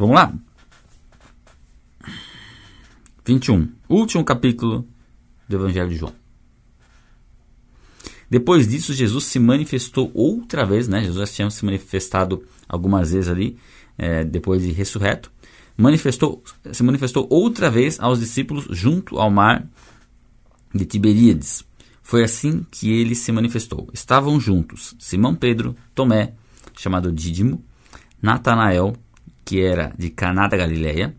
Vamos lá? 21. Último capítulo do Evangelho de João. Depois disso, Jesus se manifestou outra vez, né? Jesus já tinha se manifestado algumas vezes ali, é, depois de ressurreto. Manifestou, se manifestou outra vez aos discípulos junto ao mar de Tiberíades. Foi assim que ele se manifestou. Estavam juntos Simão Pedro, Tomé, chamado Dídimo, Natanael, que era de Caná da Galileia,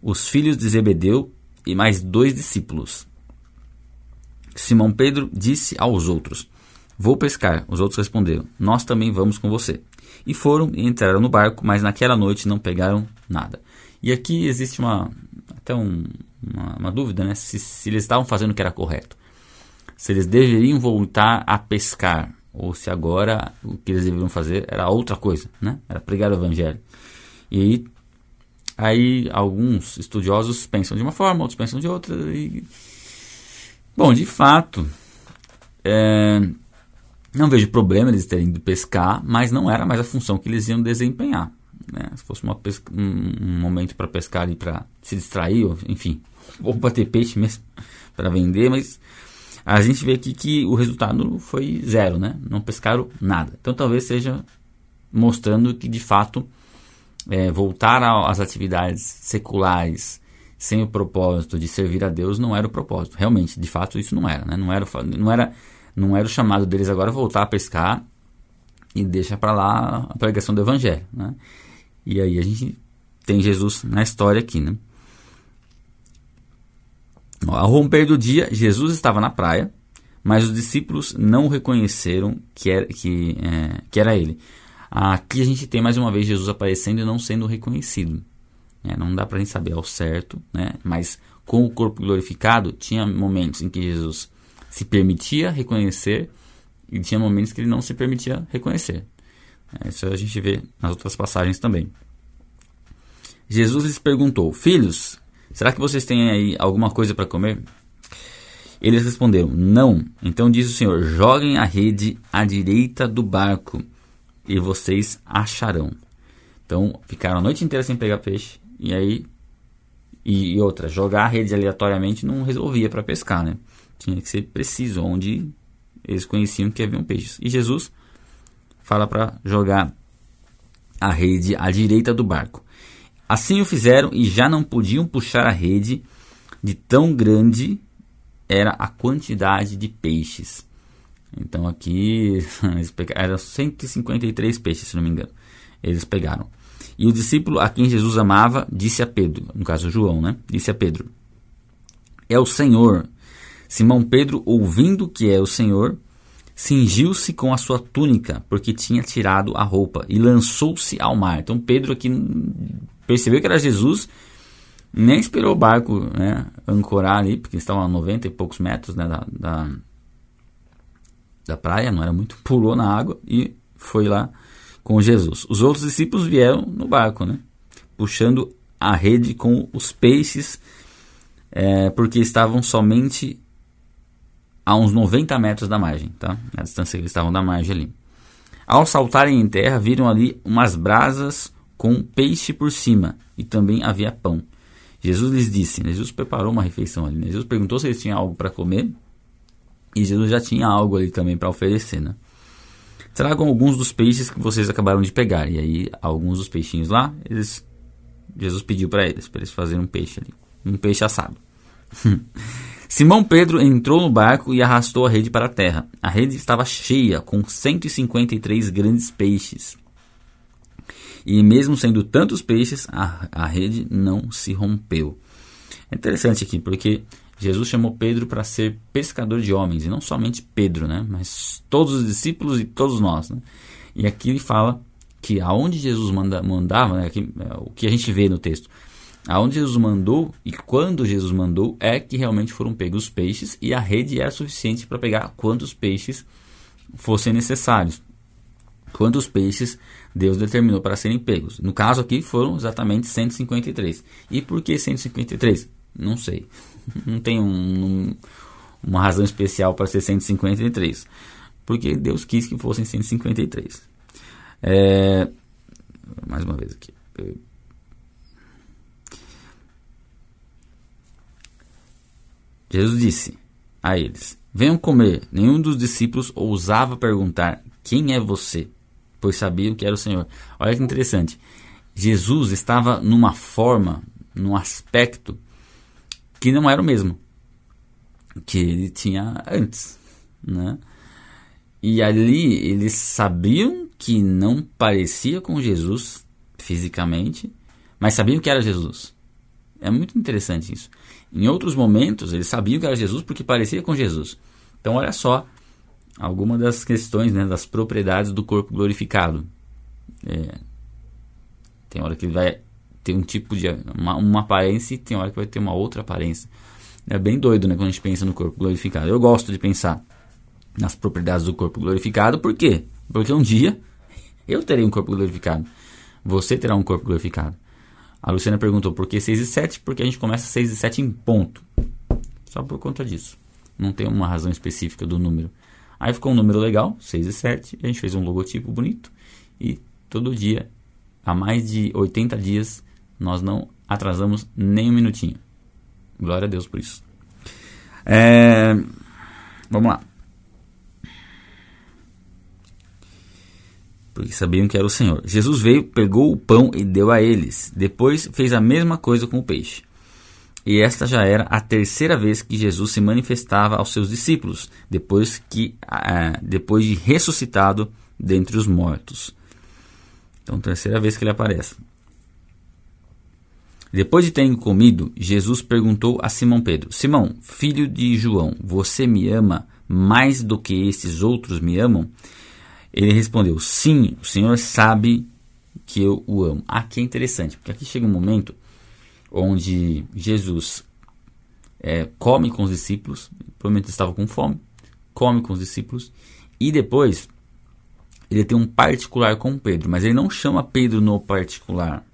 os filhos de Zebedeu e mais dois discípulos. Simão Pedro disse aos outros: Vou pescar. Os outros responderam: Nós também vamos com você. E foram e entraram no barco, mas naquela noite não pegaram nada. E aqui existe uma até um, uma, uma, dúvida, né? Se, se eles estavam fazendo o que era correto. Se eles deveriam voltar a pescar ou se agora o que eles deveriam fazer era outra coisa, né? Era pregar o evangelho. E aí, aí alguns estudiosos pensam de uma forma, outros pensam de outra. E... Bom, de fato, é... não vejo problema eles terem ido pescar, mas não era mais a função que eles iam desempenhar. Né? Se fosse pesca... um, momento para pescar e para se distrair, ou, enfim, ou para ter peixe mesmo para vender, mas a gente vê aqui que o resultado foi zero, né? Não pescaram nada. Então talvez seja mostrando que de fato é, voltar às atividades seculares sem o propósito de servir a Deus não era o propósito. Realmente, de fato, isso não era. Né? Não, era não, era não era o chamado deles agora voltar a pescar e deixa para lá a pregação do Evangelho. Né? E aí a gente tem Jesus na história aqui. Né? Ao romper do dia, Jesus estava na praia, mas os discípulos não reconheceram que era, que, é, que era ele. Aqui a gente tem mais uma vez Jesus aparecendo e não sendo reconhecido. É, não dá para a gente saber ao certo, né? mas com o corpo glorificado, tinha momentos em que Jesus se permitia reconhecer e tinha momentos que ele não se permitia reconhecer. É, isso a gente vê nas outras passagens também. Jesus lhes perguntou: Filhos, será que vocês têm aí alguma coisa para comer? Eles responderam: Não. Então disse o Senhor: Joguem a rede à direita do barco e vocês acharão. Então, ficaram a noite inteira sem pegar peixe. E aí. E, e outra, jogar a rede aleatoriamente não resolvia para pescar, né? Tinha que ser preciso, onde eles conheciam que haviam peixes. E Jesus fala para jogar a rede à direita do barco. Assim o fizeram e já não podiam puxar a rede de tão grande era a quantidade de peixes. Então aqui eram 153 peixes, se não me engano. Eles pegaram. E o discípulo a quem Jesus amava disse a Pedro, no caso João, né? Disse a Pedro: É o Senhor. Simão Pedro, ouvindo que é o Senhor, cingiu-se com a sua túnica, porque tinha tirado a roupa, e lançou-se ao mar. Então Pedro aqui percebeu que era Jesus, nem esperou o barco né, ancorar ali, porque estavam a 90 e poucos metros né, da, da da praia, não era muito, pulou na água e foi lá com Jesus. Os outros discípulos vieram no barco, né? Puxando a rede com os peixes, é, porque estavam somente a uns 90 metros da margem, tá? A distância que eles estavam da margem ali. Ao saltarem em terra, viram ali umas brasas com peixe por cima e também havia pão. Jesus lhes disse, né? Jesus preparou uma refeição ali. Né? Jesus perguntou se eles tinham algo para comer e Jesus já tinha algo ali também para oferecer, né? Tragam alguns dos peixes que vocês acabaram de pegar. E aí, alguns dos peixinhos lá, eles, Jesus pediu para eles, para eles fazerem um peixe ali. Um peixe assado. Simão Pedro entrou no barco e arrastou a rede para a terra. A rede estava cheia, com 153 grandes peixes. E mesmo sendo tantos peixes, a, a rede não se rompeu. É interessante aqui, porque Jesus chamou Pedro para ser pescador de homens, e não somente Pedro, né? mas todos os discípulos e todos nós. Né? E aqui ele fala que aonde Jesus manda, mandava, né? aqui, é, o que a gente vê no texto, aonde Jesus mandou e quando Jesus mandou é que realmente foram pegos os peixes e a rede era suficiente para pegar quantos peixes fossem necessários. Quantos peixes Deus determinou para serem pegos. No caso aqui foram exatamente 153. E por que 153? Não sei. Não tem um, um, uma razão especial para ser 153. Porque Deus quis que fossem 153. É, mais uma vez aqui. É, Jesus disse a eles: Venham comer. Nenhum dos discípulos ousava perguntar: Quem é você? Pois sabiam que era o Senhor. Olha que interessante. Jesus estava numa forma, num aspecto que não era o mesmo que ele tinha antes, né? E ali eles sabiam que não parecia com Jesus fisicamente, mas sabiam que era Jesus. É muito interessante isso. Em outros momentos, eles sabiam que era Jesus porque parecia com Jesus. Então, olha só algumas das questões, né, das propriedades do corpo glorificado. É, tem hora que ele vai ter um tipo de uma, uma, aparência e tem hora que vai ter uma outra aparência. É bem doido, né, quando a gente pensa no corpo glorificado. Eu gosto de pensar nas propriedades do corpo glorificado, por quê? Porque um dia eu terei um corpo glorificado. Você terá um corpo glorificado. A Luciana perguntou por que 6 e 7? Porque a gente começa 6 e 7 em ponto. Só por conta disso. Não tem uma razão específica do número. Aí ficou um número legal, 6 e 7. A gente fez um logotipo bonito. E todo dia, há mais de 80 dias, nós não atrasamos nem um minutinho. Glória a Deus por isso. É, vamos lá. porque sabiam que era o Senhor. Jesus veio, pegou o pão e deu a eles. Depois fez a mesma coisa com o peixe. E esta já era a terceira vez que Jesus se manifestava aos seus discípulos, depois, que, ah, depois de ressuscitado dentre os mortos. Então, terceira vez que ele aparece. Depois de terem comido, Jesus perguntou a Simão Pedro: Simão, filho de João, você me ama mais do que esses outros me amam? Ele respondeu: Sim, o Senhor sabe que eu o amo. Aqui é interessante, porque aqui chega um momento onde Jesus é, come com os discípulos, provavelmente estava com fome, come com os discípulos, e depois ele tem um particular com Pedro, mas ele não chama Pedro no particular.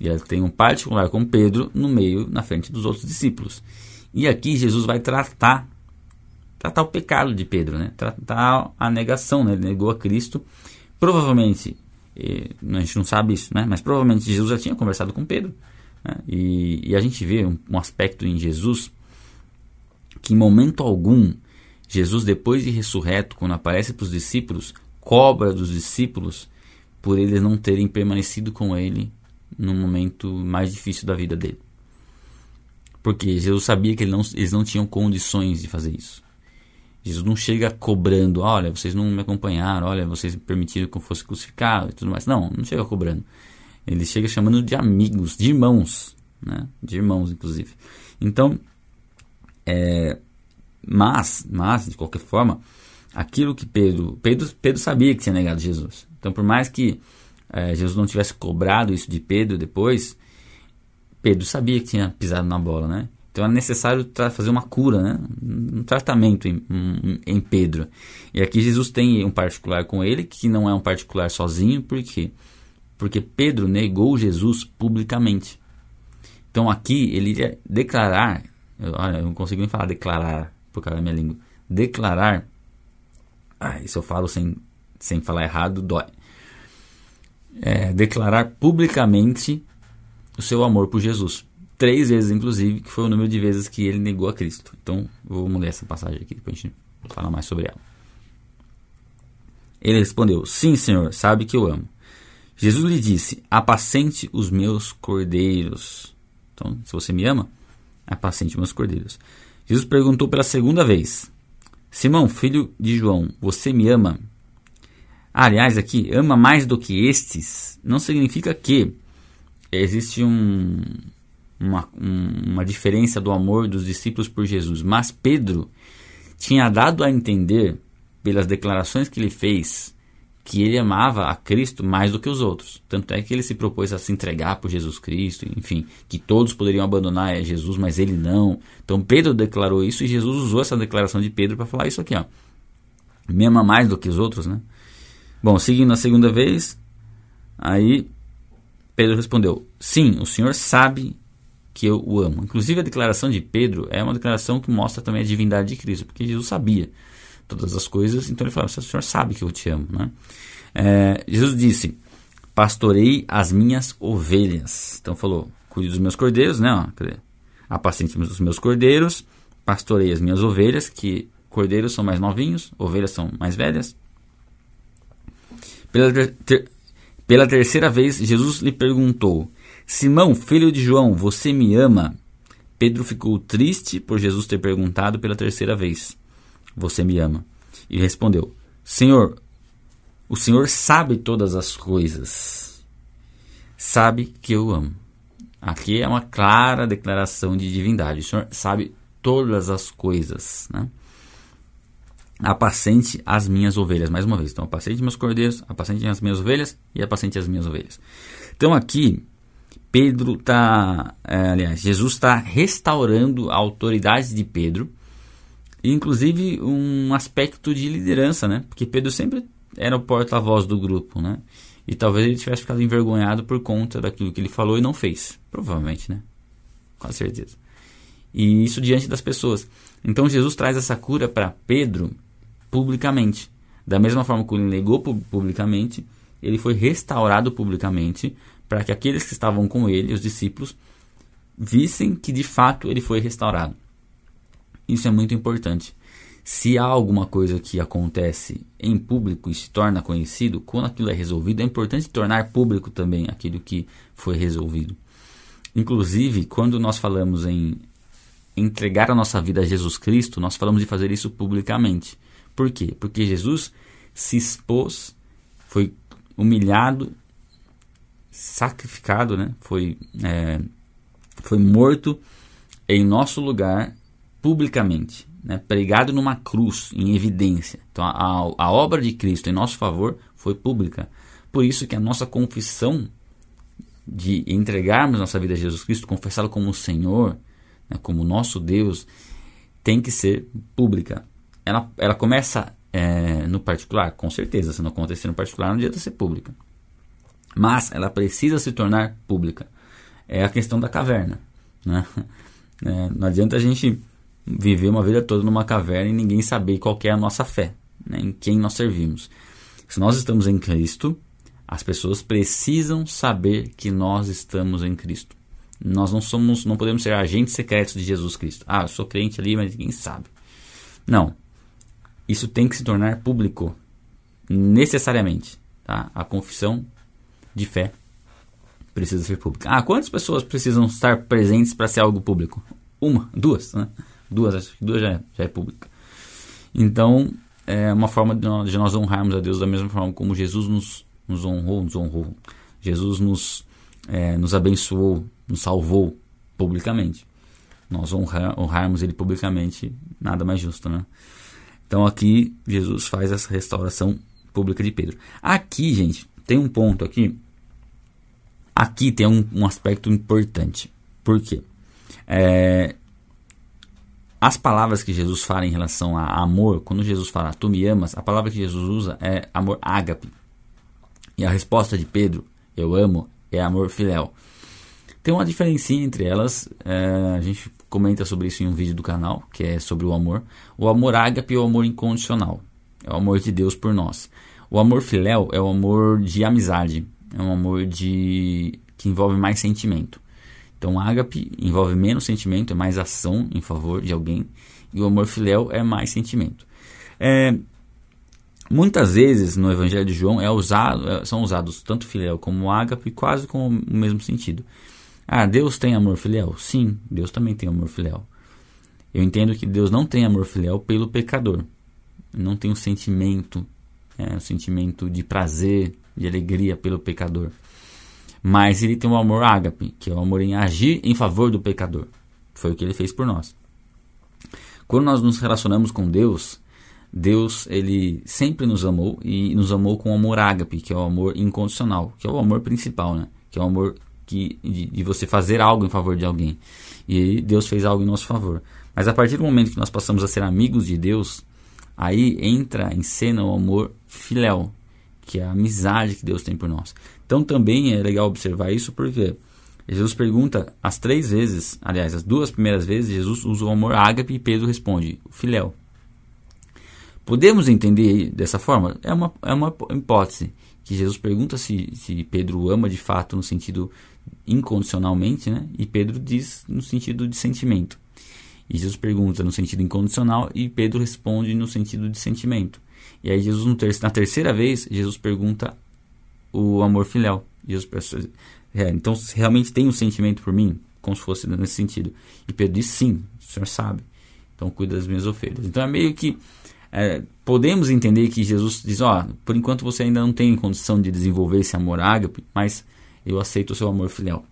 Ele tem um particular com Pedro no meio, na frente dos outros discípulos. E aqui Jesus vai tratar tratar o pecado de Pedro, né? tratar a negação, né? ele negou a Cristo. Provavelmente, a gente não sabe isso, né? mas provavelmente Jesus já tinha conversado com Pedro. Né? E, e, a gente vê um, um aspecto em Jesus que, em momento algum, Jesus, depois de ressurreto, quando aparece para os discípulos, cobra dos discípulos por eles não terem permanecido com ele no momento mais difícil da vida dele. Porque Jesus sabia que ele não, eles não tinham condições de fazer isso. Jesus não chega cobrando, olha, vocês não me acompanharam, olha, vocês permitiram que eu fosse crucificado e tudo mais. Não, não chega cobrando. Ele chega chamando de amigos, de irmãos, né? De irmãos, inclusive. Então, é, mas, mas, de qualquer forma, aquilo que Pedro, Pedro, Pedro sabia que tinha negado Jesus. Então, por mais que é, Jesus não tivesse cobrado isso de Pedro depois, Pedro sabia que tinha pisado na bola, né? Então é necessário fazer uma cura, né? um tratamento em, em, Pedro. E aqui Jesus tem um particular com ele, que não é um particular sozinho, por quê? Porque Pedro negou Jesus publicamente. Então aqui ele iria declarar, olha, eu não consigo nem falar declarar por causa da minha língua. Declarar, ah, isso eu falo sem, sem falar errado, dói. É, declarar publicamente o seu amor por Jesus três vezes, inclusive, que foi o número de vezes que ele negou a Cristo. Então, vamos ler essa passagem aqui, depois a gente fala mais sobre ela. Ele respondeu: Sim, Senhor, sabe que eu amo. Jesus lhe disse: Apacente os meus cordeiros. Então, se você me ama, apacente os meus cordeiros. Jesus perguntou pela segunda vez: Simão, filho de João, você me ama? Aliás, aqui, ama mais do que estes, não significa que existe um, uma, uma diferença do amor dos discípulos por Jesus, mas Pedro tinha dado a entender, pelas declarações que ele fez, que ele amava a Cristo mais do que os outros. Tanto é que ele se propôs a se entregar por Jesus Cristo, enfim, que todos poderiam abandonar Jesus, mas ele não. Então Pedro declarou isso e Jesus usou essa declaração de Pedro para falar isso aqui, ó. Me ama mais do que os outros, né? Bom, seguindo a segunda vez, aí Pedro respondeu: Sim, o Senhor sabe que eu o amo. Inclusive a declaração de Pedro é uma declaração que mostra também a divindade de Cristo, porque Jesus sabia todas as coisas, então ele falou: o Senhor sabe que eu te amo. Né? É, Jesus disse: Pastorei as minhas ovelhas. Então falou: Cuide dos meus cordeiros, né? Apacente os meus cordeiros, pastorei as minhas ovelhas, que cordeiros são mais novinhos, ovelhas são mais velhas. Pela, ter, pela terceira vez, Jesus lhe perguntou: Simão, filho de João, você me ama? Pedro ficou triste por Jesus ter perguntado pela terceira vez: Você me ama? E respondeu: Senhor, o Senhor sabe todas as coisas. Sabe que eu amo. Aqui é uma clara declaração de divindade. O Senhor sabe todas as coisas. Né? Apacente as minhas ovelhas. Mais uma vez. Então, apacente meus cordeiros, apacente as minhas ovelhas e apacente as minhas ovelhas. Então, aqui, Pedro está. É, aliás, Jesus está restaurando a autoridade de Pedro. Inclusive, um aspecto de liderança, né? Porque Pedro sempre era o porta-voz do grupo, né? E talvez ele tivesse ficado envergonhado por conta daquilo que ele falou e não fez. Provavelmente, né? Com certeza. E isso diante das pessoas. Então Jesus traz essa cura para Pedro publicamente. Da mesma forma que ele negou publicamente, ele foi restaurado publicamente para que aqueles que estavam com ele, os discípulos, vissem que de fato ele foi restaurado. Isso é muito importante se há alguma coisa que acontece em público e se torna conhecido, quando aquilo é resolvido, é importante tornar público também aquilo que foi resolvido. Inclusive, quando nós falamos em entregar a nossa vida a Jesus Cristo, nós falamos de fazer isso publicamente. Por quê? Porque Jesus se expôs, foi humilhado, sacrificado, né? foi, é, foi morto em nosso lugar publicamente né, pregado numa cruz, em evidência. Então, a, a obra de Cristo em nosso favor foi pública. Por isso que a nossa confissão de entregarmos nossa vida a Jesus Cristo, confessá-lo como Senhor, né, como nosso Deus, tem que ser pública. Ela, ela começa é, no particular, com certeza, se não acontecer no particular, não adianta ser pública. Mas ela precisa se tornar pública. É a questão da caverna. Né? É, não adianta a gente viver uma vida toda numa caverna e ninguém saber qual é a nossa fé, né, em quem nós servimos. Se nós estamos em Cristo, as pessoas precisam saber que nós estamos em Cristo. Nós não somos, não podemos ser agentes secretos de Jesus Cristo. Ah, eu sou crente ali, mas ninguém sabe. Não. Isso tem que se tornar público necessariamente, tá? A confissão de fé precisa ser pública. Ah, quantas pessoas precisam estar presentes para ser algo público? Uma, duas, né? Duas, acho que duas já é, já é pública. Então, é uma forma de nós, de nós, honrarmos a Deus da mesma forma como Jesus nos, nos honrou, nos honrou. Jesus nos, é, nos abençoou, nos salvou publicamente. Nós honrar, honrarmos Ele publicamente, nada mais justo, né? Então aqui Jesus faz essa restauração pública de Pedro. Aqui, gente, tem um ponto aqui. Aqui tem um, um aspecto importante. Por quê? É, as palavras que Jesus fala em relação a amor, quando Jesus fala tu me amas, a palavra que Jesus usa é amor ágape. E a resposta de Pedro, eu amo, é amor filéu. Tem uma diferença entre elas, é, a gente comenta sobre isso em um vídeo do canal, que é sobre o amor. O amor ágape é o amor incondicional, é o amor de Deus por nós. O amor filéu é o amor de amizade, é um amor de que envolve mais sentimento. Então, ágape envolve menos sentimento, é mais ação em favor de alguém, e o amor filéu é mais sentimento. É, muitas vezes no Evangelho de João é usado, é, são usados tanto filéu como ágape, quase com o mesmo sentido. Ah, Deus tem amor filial? Sim, Deus também tem amor filial. Eu entendo que Deus não tem amor filial pelo pecador. Não tem um sentimento, é, um sentimento de prazer, de alegria pelo pecador. Mas ele tem o amor ágape, que é o amor em agir em favor do pecador. Foi o que ele fez por nós. Quando nós nos relacionamos com Deus, Deus ele sempre nos amou e nos amou com o amor ágape, que é o amor incondicional, que é o amor principal, né? Que é o amor que, de, de você fazer algo em favor de alguém. E Deus fez algo em nosso favor. Mas a partir do momento que nós passamos a ser amigos de Deus, aí entra em cena o amor filéu, que é a amizade que Deus tem por nós. Então também é legal observar isso porque Jesus pergunta as três vezes, aliás, as duas primeiras vezes, Jesus usa o amor ágape e Pedro responde, filéu. Podemos entender dessa forma? É uma, é uma hipótese que Jesus pergunta se, se Pedro ama de fato no sentido incondicionalmente, né? e Pedro diz no sentido de sentimento. E Jesus pergunta no sentido incondicional e Pedro responde no sentido de sentimento. E aí Jesus na terceira vez, Jesus pergunta o amor filial. Jesus é, então realmente tem um sentimento por mim, como se fosse nesse sentido. E Pedro diz sim, o Senhor sabe. Então cuida das minhas ovelhas. Então é meio que é, podemos entender que Jesus diz, ó, por enquanto você ainda não tem condição de desenvolver esse amor ágape, mas eu aceito o seu amor filial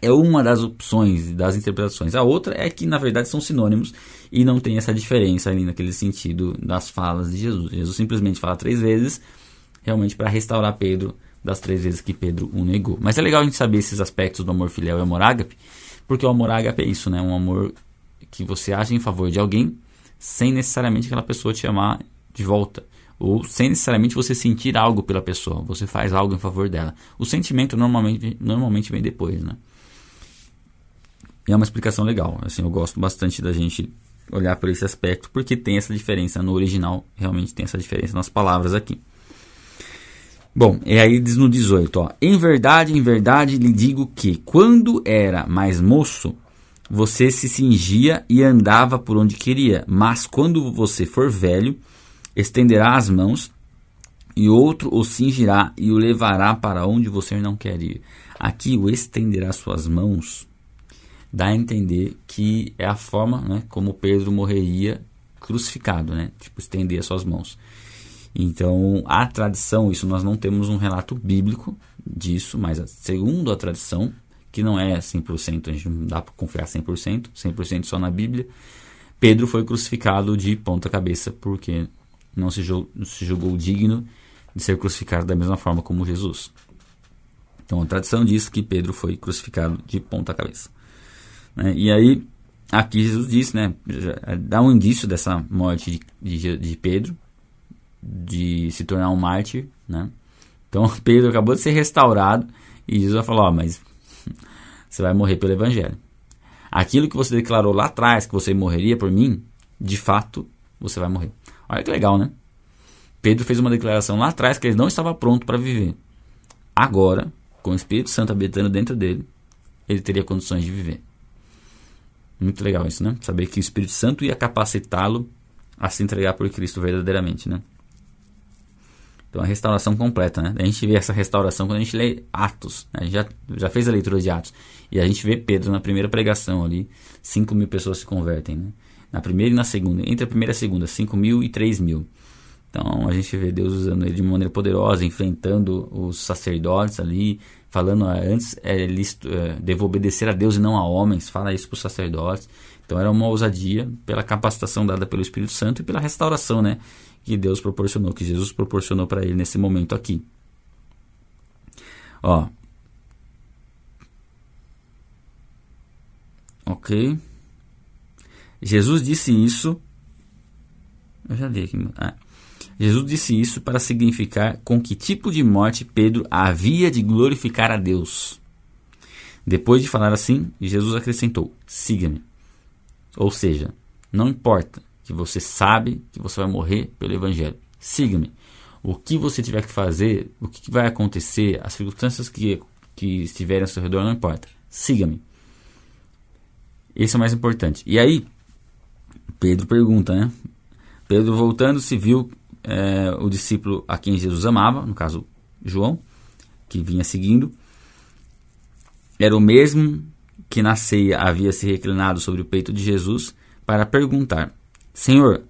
é uma das opções, das interpretações. A outra é que, na verdade, são sinônimos e não tem essa diferença ali naquele sentido das falas de Jesus. Jesus simplesmente fala três vezes, realmente para restaurar Pedro das três vezes que Pedro o negou. Mas é legal a gente saber esses aspectos do amor filial e amor ágape, porque o amor ágape é isso, né? Um amor que você age em favor de alguém sem necessariamente aquela pessoa te amar de volta ou sem necessariamente você sentir algo pela pessoa, você faz algo em favor dela. O sentimento normalmente, normalmente vem depois, né? E é uma explicação legal. Assim, eu gosto bastante da gente olhar por esse aspecto, porque tem essa diferença no original, realmente tem essa diferença nas palavras aqui. Bom, e aí diz no 18, ó, em verdade, em verdade lhe digo que quando era mais moço, você se cingia e andava por onde queria, mas quando você for velho, estenderá as mãos e outro o cingirá e o levará para onde você não quer ir. Aqui o estenderá suas mãos dá a entender que é a forma né, como Pedro morreria crucificado, né? Tipo, estender as suas mãos. Então, a tradição, isso nós não temos um relato bíblico disso, mas segundo a tradição, que não é 100%, a gente não dá para confiar 100%, 100% só na Bíblia, Pedro foi crucificado de ponta cabeça porque não se, julgou, se julgou digno de ser crucificado da mesma forma como Jesus. Então, a tradição diz que Pedro foi crucificado de ponta cabeça. Né? E aí, aqui Jesus disse, né, dá um indício dessa morte de, de, de Pedro, de se tornar um mártir, né? Então Pedro acabou de ser restaurado e Jesus falou: Ó, mas você vai morrer pelo Evangelho. Aquilo que você declarou lá atrás que você morreria por mim, de fato você vai morrer. Olha que legal, né? Pedro fez uma declaração lá atrás que ele não estava pronto para viver. Agora, com o Espírito Santo habitando dentro dele, ele teria condições de viver. Muito legal isso, né? Saber que o Espírito Santo ia capacitá-lo a se entregar por Cristo verdadeiramente, né? Então a restauração completa, né? A gente vê essa restauração quando a gente lê Atos. Né? A gente já, já fez a leitura de Atos. E a gente vê Pedro na primeira pregação ali, 5 mil pessoas se convertem, né? Na primeira e na segunda. Entre a primeira e a segunda, 5 mil e 3 mil. Então a gente vê Deus usando ele de maneira poderosa, enfrentando os sacerdotes ali, falando ah, antes é, listo, é, devo obedecer a Deus e não a homens, fala isso para os sacerdotes. Então era uma ousadia pela capacitação dada pelo Espírito Santo e pela restauração, né, que Deus proporcionou, que Jesus proporcionou para ele nesse momento aqui. Ó. OK. Jesus disse isso. Eu já li aqui. Ah. Jesus disse isso para significar com que tipo de morte Pedro havia de glorificar a Deus. Depois de falar assim, Jesus acrescentou: Siga-me. Ou seja, não importa que você sabe que você vai morrer pelo Evangelho. Siga-me. O que você tiver que fazer, o que vai acontecer, as circunstâncias que, que estiverem ao seu redor, não importa. Siga-me. Esse é o mais importante. E aí, Pedro pergunta, né? Pedro voltando se viu é, o discípulo a quem Jesus amava, no caso João, que vinha seguindo, era o mesmo que na ceia havia se reclinado sobre o peito de Jesus para perguntar: Senhor,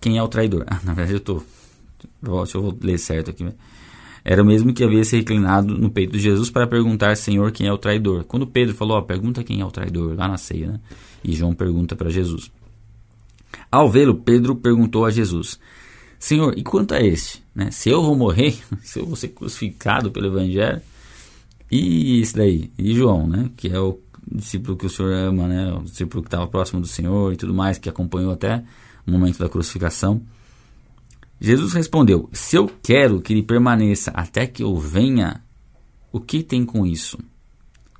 quem é o traidor? Ah, na verdade, eu estou. Deixa eu vou ler certo aqui. Era o mesmo que havia se reclinado no peito de Jesus para perguntar: Senhor, quem é o traidor? Quando Pedro falou: ó, pergunta quem é o traidor, lá na ceia, né? E João pergunta para Jesus. Ao vê-lo, Pedro perguntou a Jesus: Senhor, e quanto a este? Né? Se eu vou morrer, se eu vou ser crucificado pelo Evangelho, e esse daí? E João, né? que é o discípulo que o Senhor ama, né? o discípulo que estava próximo do Senhor e tudo mais, que acompanhou até o momento da crucificação. Jesus respondeu: Se eu quero que ele permaneça até que eu venha, o que tem com isso?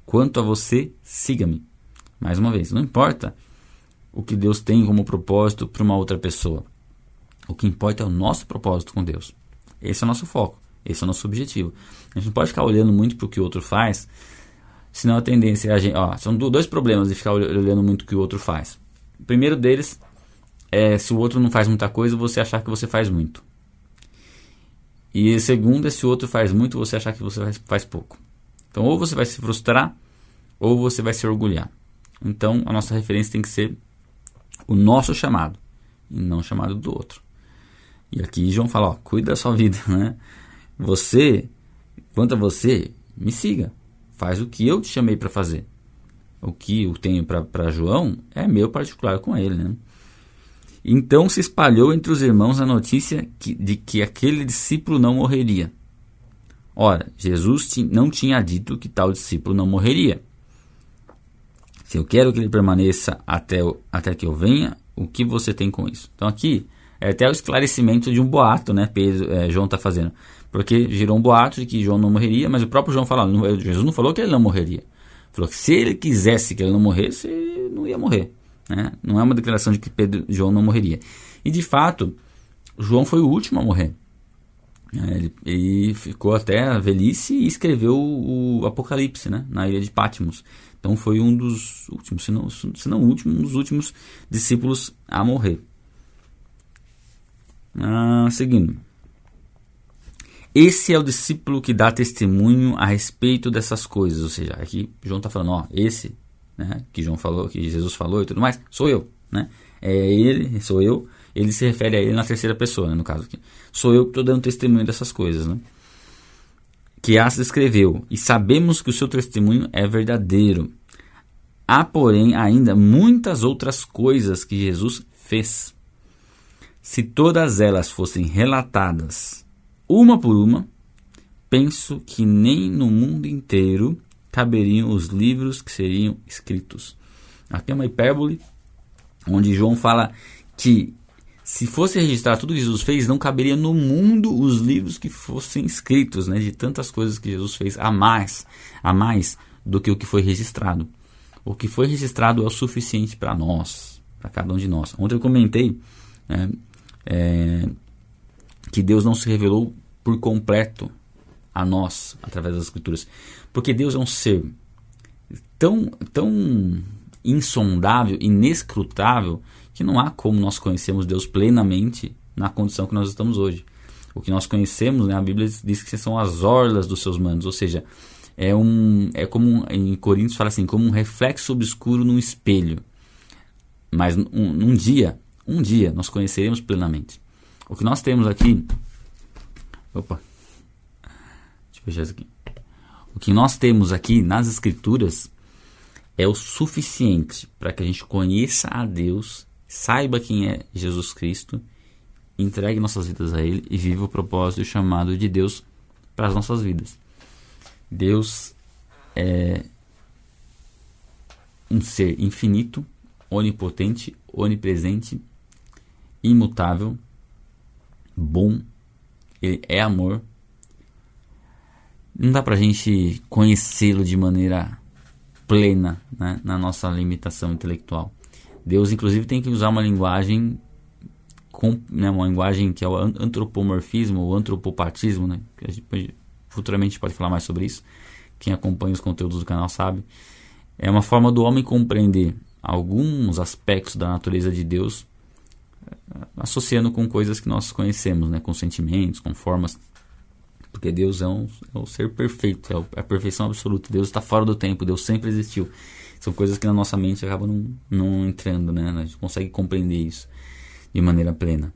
Quanto a você, siga-me. Mais uma vez, não importa o que Deus tem como propósito para uma outra pessoa. O que importa é o nosso propósito com Deus. Esse é o nosso foco, esse é o nosso objetivo. A gente não pode ficar olhando muito para o que o outro faz, senão a tendência é a gente. Ó, são dois problemas de ficar olhando muito o que o outro faz. O primeiro deles é se o outro não faz muita coisa, você achar que você faz muito. E segundo é se o outro faz muito, você achar que você faz pouco. Então, ou você vai se frustrar, ou você vai se orgulhar. Então, a nossa referência tem que ser o nosso chamado, e não o chamado do outro. E aqui João fala, ó, cuida da sua vida, né? Você, quanto a você, me siga. Faz o que eu te chamei para fazer. O que eu tenho para João é meu particular com ele, né? Então se espalhou entre os irmãos a notícia que, de que aquele discípulo não morreria. Ora, Jesus não tinha dito que tal discípulo não morreria. Se eu quero que ele permaneça até, até que eu venha, o que você tem com isso? Então aqui é até o esclarecimento de um boato, né? Pedro, é, João está fazendo. Porque girou um boato de que João não morreria, mas o próprio João fala, Jesus não falou que ele não morreria. Falou que se ele quisesse que ele não morresse, ele não ia morrer. Né? Não é uma declaração de que Pedro, João não morreria. E de fato, João foi o último a morrer. É, ele, ele, ficou até a velhice e escreveu o Apocalipse né, na ilha de Patmos. Então foi um dos últimos, se não, se não último, um dos últimos discípulos a morrer. Ah, seguindo. Esse é o discípulo que dá testemunho a respeito dessas coisas. Ou seja, aqui João está falando, ó, esse né, que João falou, que Jesus falou e tudo mais, sou eu, né? É ele, sou eu. Ele se refere a ele na terceira pessoa, né, no caso aqui. Sou eu que estou dando testemunho dessas coisas, né? Que As escreveu, e sabemos que o seu testemunho é verdadeiro. Há, porém, ainda muitas outras coisas que Jesus fez. Se todas elas fossem relatadas uma por uma, penso que nem no mundo inteiro caberiam os livros que seriam escritos. Aqui é uma hipérbole, onde João fala que se fosse registrar tudo que Jesus fez, não caberia no mundo os livros que fossem escritos, né, de tantas coisas que Jesus fez a mais, a mais do que o que foi registrado. O que foi registrado é o suficiente para nós, para cada um de nós. Ontem eu comentei né, é, que Deus não se revelou por completo a nós através das Escrituras. Porque Deus é um ser tão, tão insondável, inescrutável, que não há como nós conhecermos Deus plenamente na condição que nós estamos hoje. O que nós conhecemos, né, a Bíblia diz que são as orlas dos seus mandos, ou seja, é, um, é como em Coríntios fala assim, como um reflexo obscuro num espelho. Mas um, um dia, um dia nós conheceremos plenamente. O que nós temos aqui. Opa, Veja aqui. O que nós temos aqui nas Escrituras é o suficiente para que a gente conheça a Deus, saiba quem é Jesus Cristo, entregue nossas vidas a Ele e viva o propósito chamado de Deus para as nossas vidas. Deus é um ser infinito, onipotente, onipresente, imutável, bom, ele é amor não dá para a gente conhecê-lo de maneira plena né, na nossa limitação intelectual. Deus, inclusive, tem que usar uma linguagem, com, né, uma linguagem que é o antropomorfismo ou antropopatismo, né, a gente futuramente pode falar mais sobre isso. Quem acompanha os conteúdos do canal sabe. É uma forma do homem compreender alguns aspectos da natureza de Deus, associando com coisas que nós conhecemos, né, com sentimentos, com formas porque Deus é um, é um ser perfeito, é, é a perfeição absoluta. Deus está fora do tempo, Deus sempre existiu. São coisas que na nossa mente acabam não, não entrando, né? A gente consegue compreender isso de maneira plena.